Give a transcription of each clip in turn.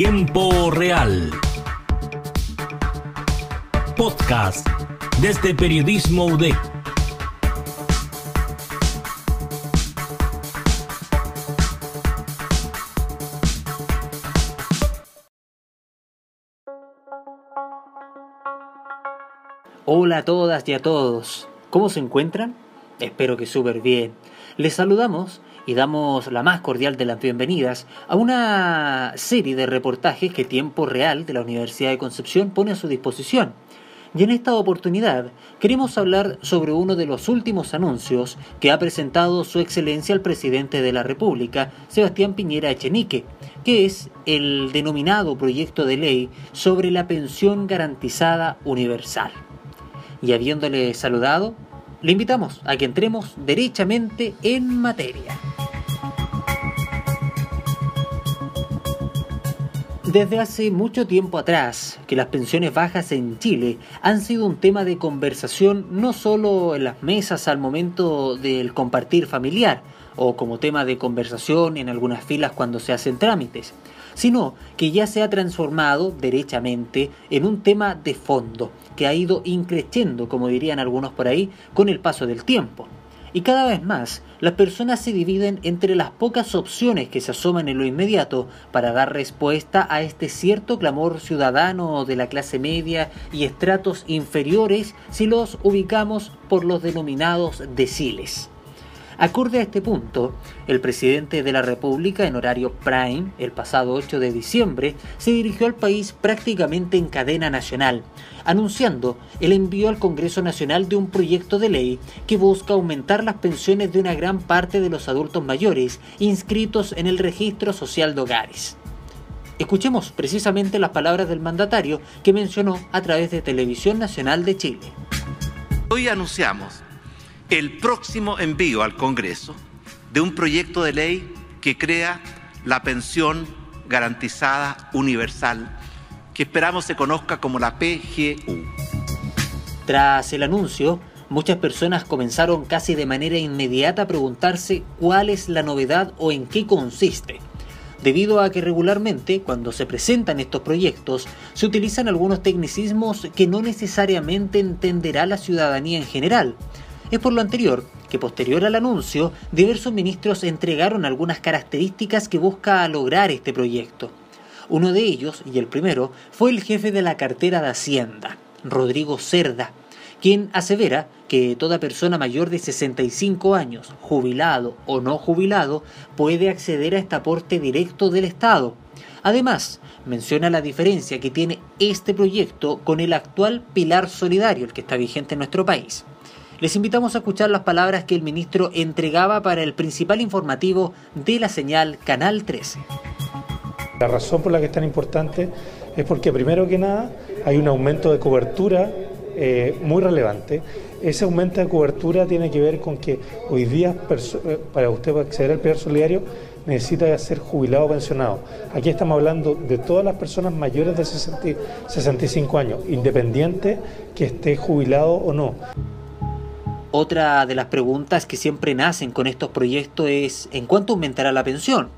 Tiempo Real. Podcast desde Periodismo UDEC. Hola a todas y a todos. ¿Cómo se encuentran? Espero que súper bien. Les saludamos y damos la más cordial de las bienvenidas a una serie de reportajes que Tiempo Real de la Universidad de Concepción pone a su disposición. Y en esta oportunidad queremos hablar sobre uno de los últimos anuncios que ha presentado Su Excelencia el Presidente de la República, Sebastián Piñera Echenique, que es el denominado proyecto de ley sobre la pensión garantizada universal y habiéndole saludado, le invitamos a que entremos derechamente en materia. Desde hace mucho tiempo atrás que las pensiones bajas en Chile han sido un tema de conversación no solo en las mesas al momento del compartir familiar o como tema de conversación en algunas filas cuando se hacen trámites, sino que ya se ha transformado derechamente en un tema de fondo que ha ido increciendo, como dirían algunos por ahí, con el paso del tiempo. Y cada vez más, las personas se dividen entre las pocas opciones que se asoman en lo inmediato para dar respuesta a este cierto clamor ciudadano de la clase media y estratos inferiores si los ubicamos por los denominados deciles. Acorde a este punto, el presidente de la República en horario prime, el pasado 8 de diciembre, se dirigió al país prácticamente en cadena nacional, anunciando el envío al Congreso Nacional de un proyecto de ley que busca aumentar las pensiones de una gran parte de los adultos mayores inscritos en el Registro Social de Hogares. Escuchemos precisamente las palabras del mandatario que mencionó a través de Televisión Nacional de Chile. Hoy anunciamos el próximo envío al Congreso de un proyecto de ley que crea la pensión garantizada universal, que esperamos se conozca como la PGU. Tras el anuncio, muchas personas comenzaron casi de manera inmediata a preguntarse cuál es la novedad o en qué consiste debido a que regularmente cuando se presentan estos proyectos se utilizan algunos tecnicismos que no necesariamente entenderá la ciudadanía en general, es por lo anterior que posterior al anuncio, diversos ministros entregaron algunas características que busca lograr este proyecto. Uno de ellos, y el primero, fue el jefe de la cartera de Hacienda, Rodrigo Cerda, quien asevera que toda persona mayor de 65 años, jubilado o no jubilado, puede acceder a este aporte directo del Estado. Además, menciona la diferencia que tiene este proyecto con el actual pilar solidario, el que está vigente en nuestro país. Les invitamos a escuchar las palabras que el ministro entregaba para el principal informativo de la señal Canal 13. La razón por la que es tan importante es porque primero que nada hay un aumento de cobertura eh, muy relevante. Ese aumento de cobertura tiene que ver con que hoy día eh, para usted acceder al pilar solidario necesita ser jubilado o pensionado. Aquí estamos hablando de todas las personas mayores de 65 años, independiente que esté jubilado o no. Otra de las preguntas que siempre nacen con estos proyectos es ¿en cuánto aumentará la pensión?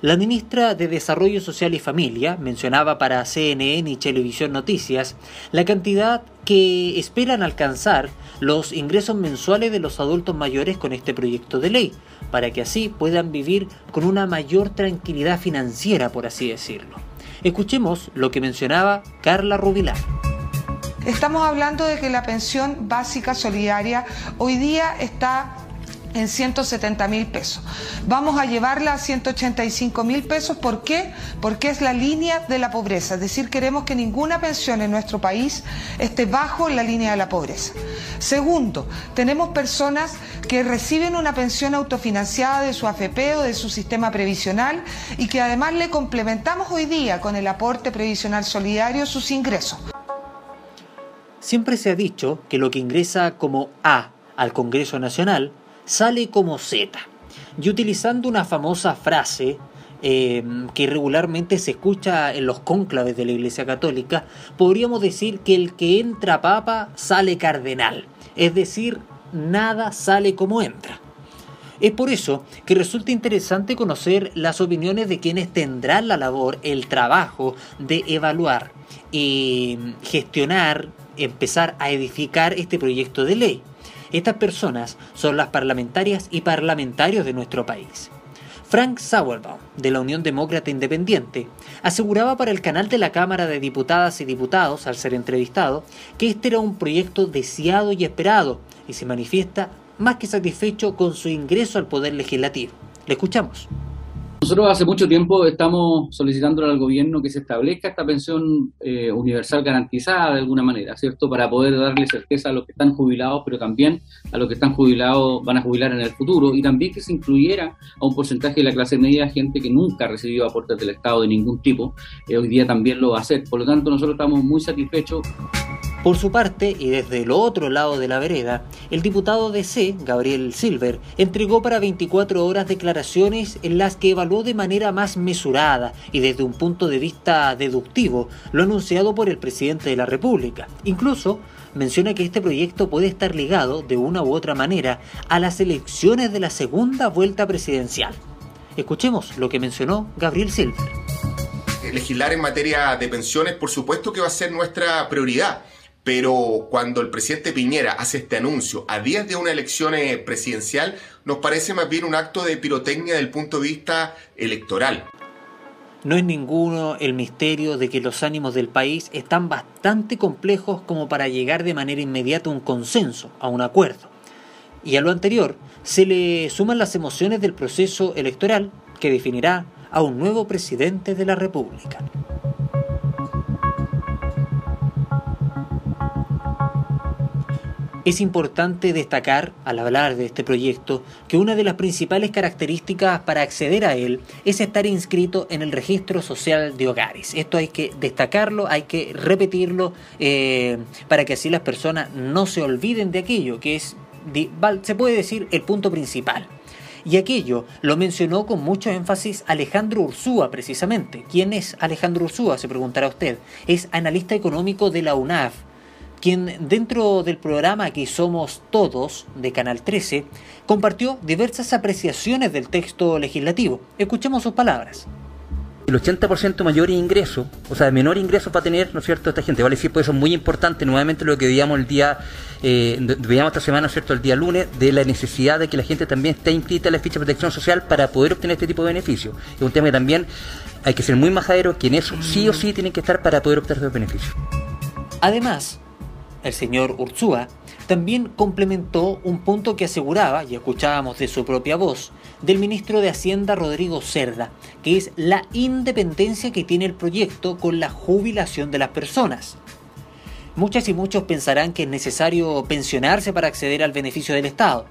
La ministra de Desarrollo Social y Familia mencionaba para CNN y Televisión Noticias la cantidad que esperan alcanzar los ingresos mensuales de los adultos mayores con este proyecto de ley, para que así puedan vivir con una mayor tranquilidad financiera, por así decirlo. Escuchemos lo que mencionaba Carla Rubilar. Estamos hablando de que la pensión básica solidaria hoy día está en 170 mil pesos. Vamos a llevarla a 185 mil pesos. ¿Por qué? Porque es la línea de la pobreza. Es decir, queremos que ninguna pensión en nuestro país esté bajo la línea de la pobreza. Segundo, tenemos personas que reciben una pensión autofinanciada de su AFP o de su sistema previsional y que además le complementamos hoy día con el aporte previsional solidario sus ingresos. Siempre se ha dicho que lo que ingresa como A al Congreso Nacional sale como Z. Y utilizando una famosa frase eh, que regularmente se escucha en los cónclaves de la Iglesia Católica, podríamos decir que el que entra papa sale cardenal. Es decir, nada sale como entra. Es por eso que resulta interesante conocer las opiniones de quienes tendrán la labor, el trabajo de evaluar y gestionar, empezar a edificar este proyecto de ley. Estas personas son las parlamentarias y parlamentarios de nuestro país. Frank Sauerbaum, de la Unión Demócrata Independiente, aseguraba para el canal de la Cámara de Diputadas y Diputados, al ser entrevistado, que este era un proyecto deseado y esperado, y se manifiesta más que satisfecho con su ingreso al Poder Legislativo. Le escuchamos. Nosotros hace mucho tiempo estamos solicitando al gobierno que se establezca esta pensión eh, universal garantizada de alguna manera, ¿cierto? Para poder darle certeza a los que están jubilados, pero también a los que están jubilados, van a jubilar en el futuro, y también que se incluyera a un porcentaje de la clase media, gente que nunca ha recibido aportes del Estado de ningún tipo, eh, hoy día también lo va a hacer. Por lo tanto, nosotros estamos muy satisfechos. Por su parte, y desde el otro lado de la vereda, el diputado de C, Gabriel Silver, entregó para 24 horas declaraciones en las que evaluó de manera más mesurada y desde un punto de vista deductivo lo anunciado por el presidente de la República. Incluso menciona que este proyecto puede estar ligado de una u otra manera a las elecciones de la segunda vuelta presidencial. Escuchemos lo que mencionó Gabriel Silver. Legislar en materia de pensiones, por supuesto que va a ser nuestra prioridad pero cuando el presidente Piñera hace este anuncio a días de una elección eh, presidencial, nos parece más bien un acto de pirotecnia desde el punto de vista electoral. No es ninguno el misterio de que los ánimos del país están bastante complejos como para llegar de manera inmediata a un consenso, a un acuerdo. Y a lo anterior se le suman las emociones del proceso electoral que definirá a un nuevo presidente de la República. Es importante destacar, al hablar de este proyecto, que una de las principales características para acceder a él es estar inscrito en el registro social de hogares. Esto hay que destacarlo, hay que repetirlo eh, para que así las personas no se olviden de aquello, que es, se puede decir, el punto principal. Y aquello lo mencionó con mucho énfasis Alejandro Ursúa, precisamente. ¿Quién es Alejandro Ursúa? Se preguntará usted. Es analista económico de la UNAF quien dentro del programa que somos todos de Canal 13 compartió diversas apreciaciones del texto legislativo. Escuchemos sus palabras el 80% mayor ingreso, o sea, menor ingreso va a tener, ¿no es cierto?, esta gente. Vale decir, por eso es muy importante, nuevamente lo que veíamos el día, eh, veíamos esta semana, cierto?, el día lunes, de la necesidad de que la gente también esté inscrita en la ficha de protección social para poder obtener este tipo de beneficios. Es un tema que también hay que ser muy majadero, que en eso sí o sí tienen que estar para poder obtener estos beneficios. Además, el señor Urzúa, también complementó un punto que aseguraba, y escuchábamos de su propia voz, del ministro de Hacienda Rodrigo Cerda, que es la independencia que tiene el proyecto con la jubilación de las personas. Muchas y muchos pensarán que es necesario pensionarse para acceder al beneficio del Estado,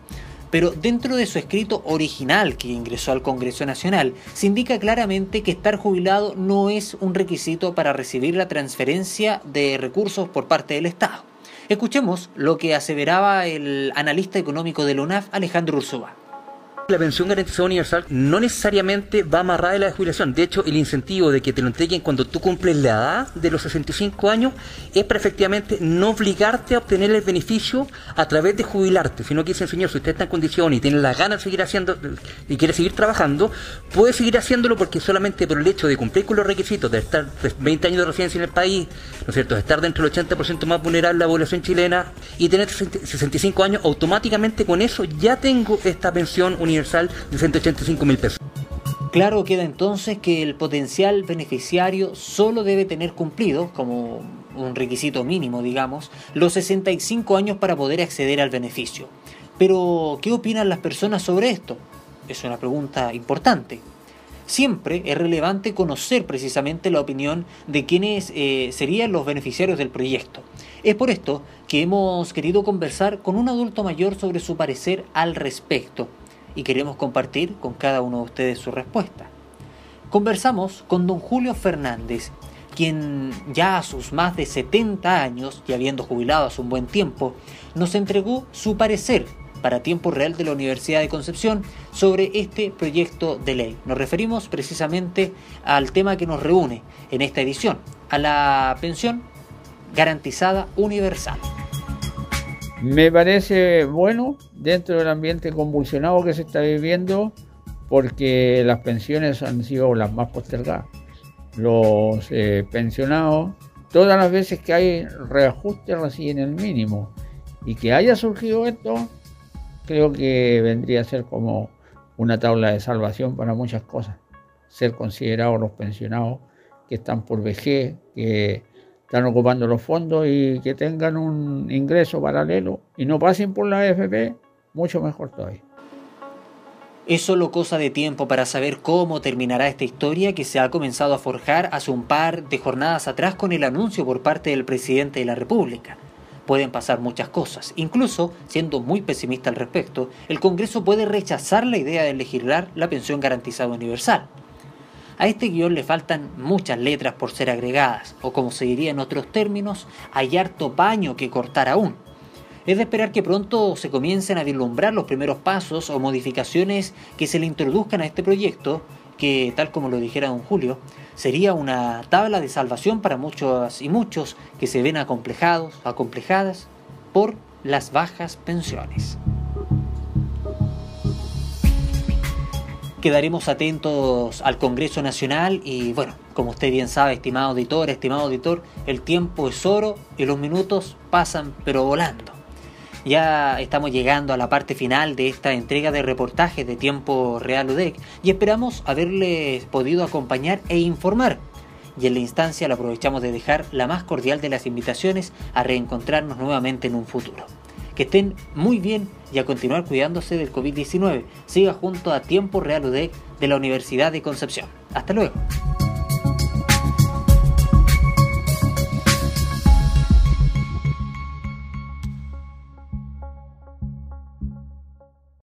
pero dentro de su escrito original que ingresó al Congreso Nacional, se indica claramente que estar jubilado no es un requisito para recibir la transferencia de recursos por parte del Estado. Escuchemos lo que aseveraba el analista económico de la UNAF, Alejandro Ursúa la pensión garantizada universal no necesariamente va amarrada a la jubilación. De hecho, el incentivo de que te lo entreguen cuando tú cumples la edad de los 65 años es para efectivamente no obligarte a obtener el beneficio a través de jubilarte, sino que dicen, señor, si usted está en condición y tiene la ganas de seguir haciendo y quiere seguir trabajando, puede seguir haciéndolo porque solamente por el hecho de cumplir con los requisitos de estar 20 años de residencia en el país, ¿no es cierto?, de estar dentro del 80% más vulnerable de la población chilena y tener 65 años, automáticamente con eso ya tengo esta pensión universal de 185 mil pesos. Claro queda entonces que el potencial beneficiario solo debe tener cumplido, como un requisito mínimo, digamos, los 65 años para poder acceder al beneficio. Pero, ¿qué opinan las personas sobre esto? Es una pregunta importante. Siempre es relevante conocer precisamente la opinión de quienes eh, serían los beneficiarios del proyecto. Es por esto que hemos querido conversar con un adulto mayor sobre su parecer al respecto y queremos compartir con cada uno de ustedes su respuesta. Conversamos con don Julio Fernández, quien ya a sus más de 70 años y habiendo jubilado hace un buen tiempo, nos entregó su parecer para tiempo real de la Universidad de Concepción sobre este proyecto de ley. Nos referimos precisamente al tema que nos reúne en esta edición, a la pensión garantizada universal. Me parece bueno dentro del ambiente convulsionado que se está viviendo porque las pensiones han sido las más postergadas. Los eh, pensionados, todas las veces que hay reajuste reciben el mínimo y que haya surgido esto, creo que vendría a ser como una tabla de salvación para muchas cosas. Ser considerados los pensionados que están por vejez, que están ocupando los fondos y que tengan un ingreso paralelo y no pasen por la AFP, mucho mejor todavía. Es solo cosa de tiempo para saber cómo terminará esta historia que se ha comenzado a forjar hace un par de jornadas atrás con el anuncio por parte del presidente de la República. Pueden pasar muchas cosas. Incluso, siendo muy pesimista al respecto, el Congreso puede rechazar la idea de legislar la pensión garantizada universal. A este guion le faltan muchas letras por ser agregadas, o como se diría en otros términos, hay harto paño que cortar aún. Es de esperar que pronto se comiencen a vislumbrar los primeros pasos o modificaciones que se le introduzcan a este proyecto, que, tal como lo dijera don Julio, sería una tabla de salvación para muchos y muchos que se ven acomplejados, acomplejadas por las bajas pensiones. Quedaremos atentos al Congreso Nacional y bueno, como usted bien sabe, estimado auditor, estimado auditor, el tiempo es oro y los minutos pasan pero volando. Ya estamos llegando a la parte final de esta entrega de reportajes de Tiempo Real UDEC y esperamos haberles podido acompañar e informar. Y en la instancia le aprovechamos de dejar la más cordial de las invitaciones a reencontrarnos nuevamente en un futuro. Estén muy bien y a continuar cuidándose del COVID-19. Siga junto a Tiempo Real UDEC de la Universidad de Concepción. Hasta luego.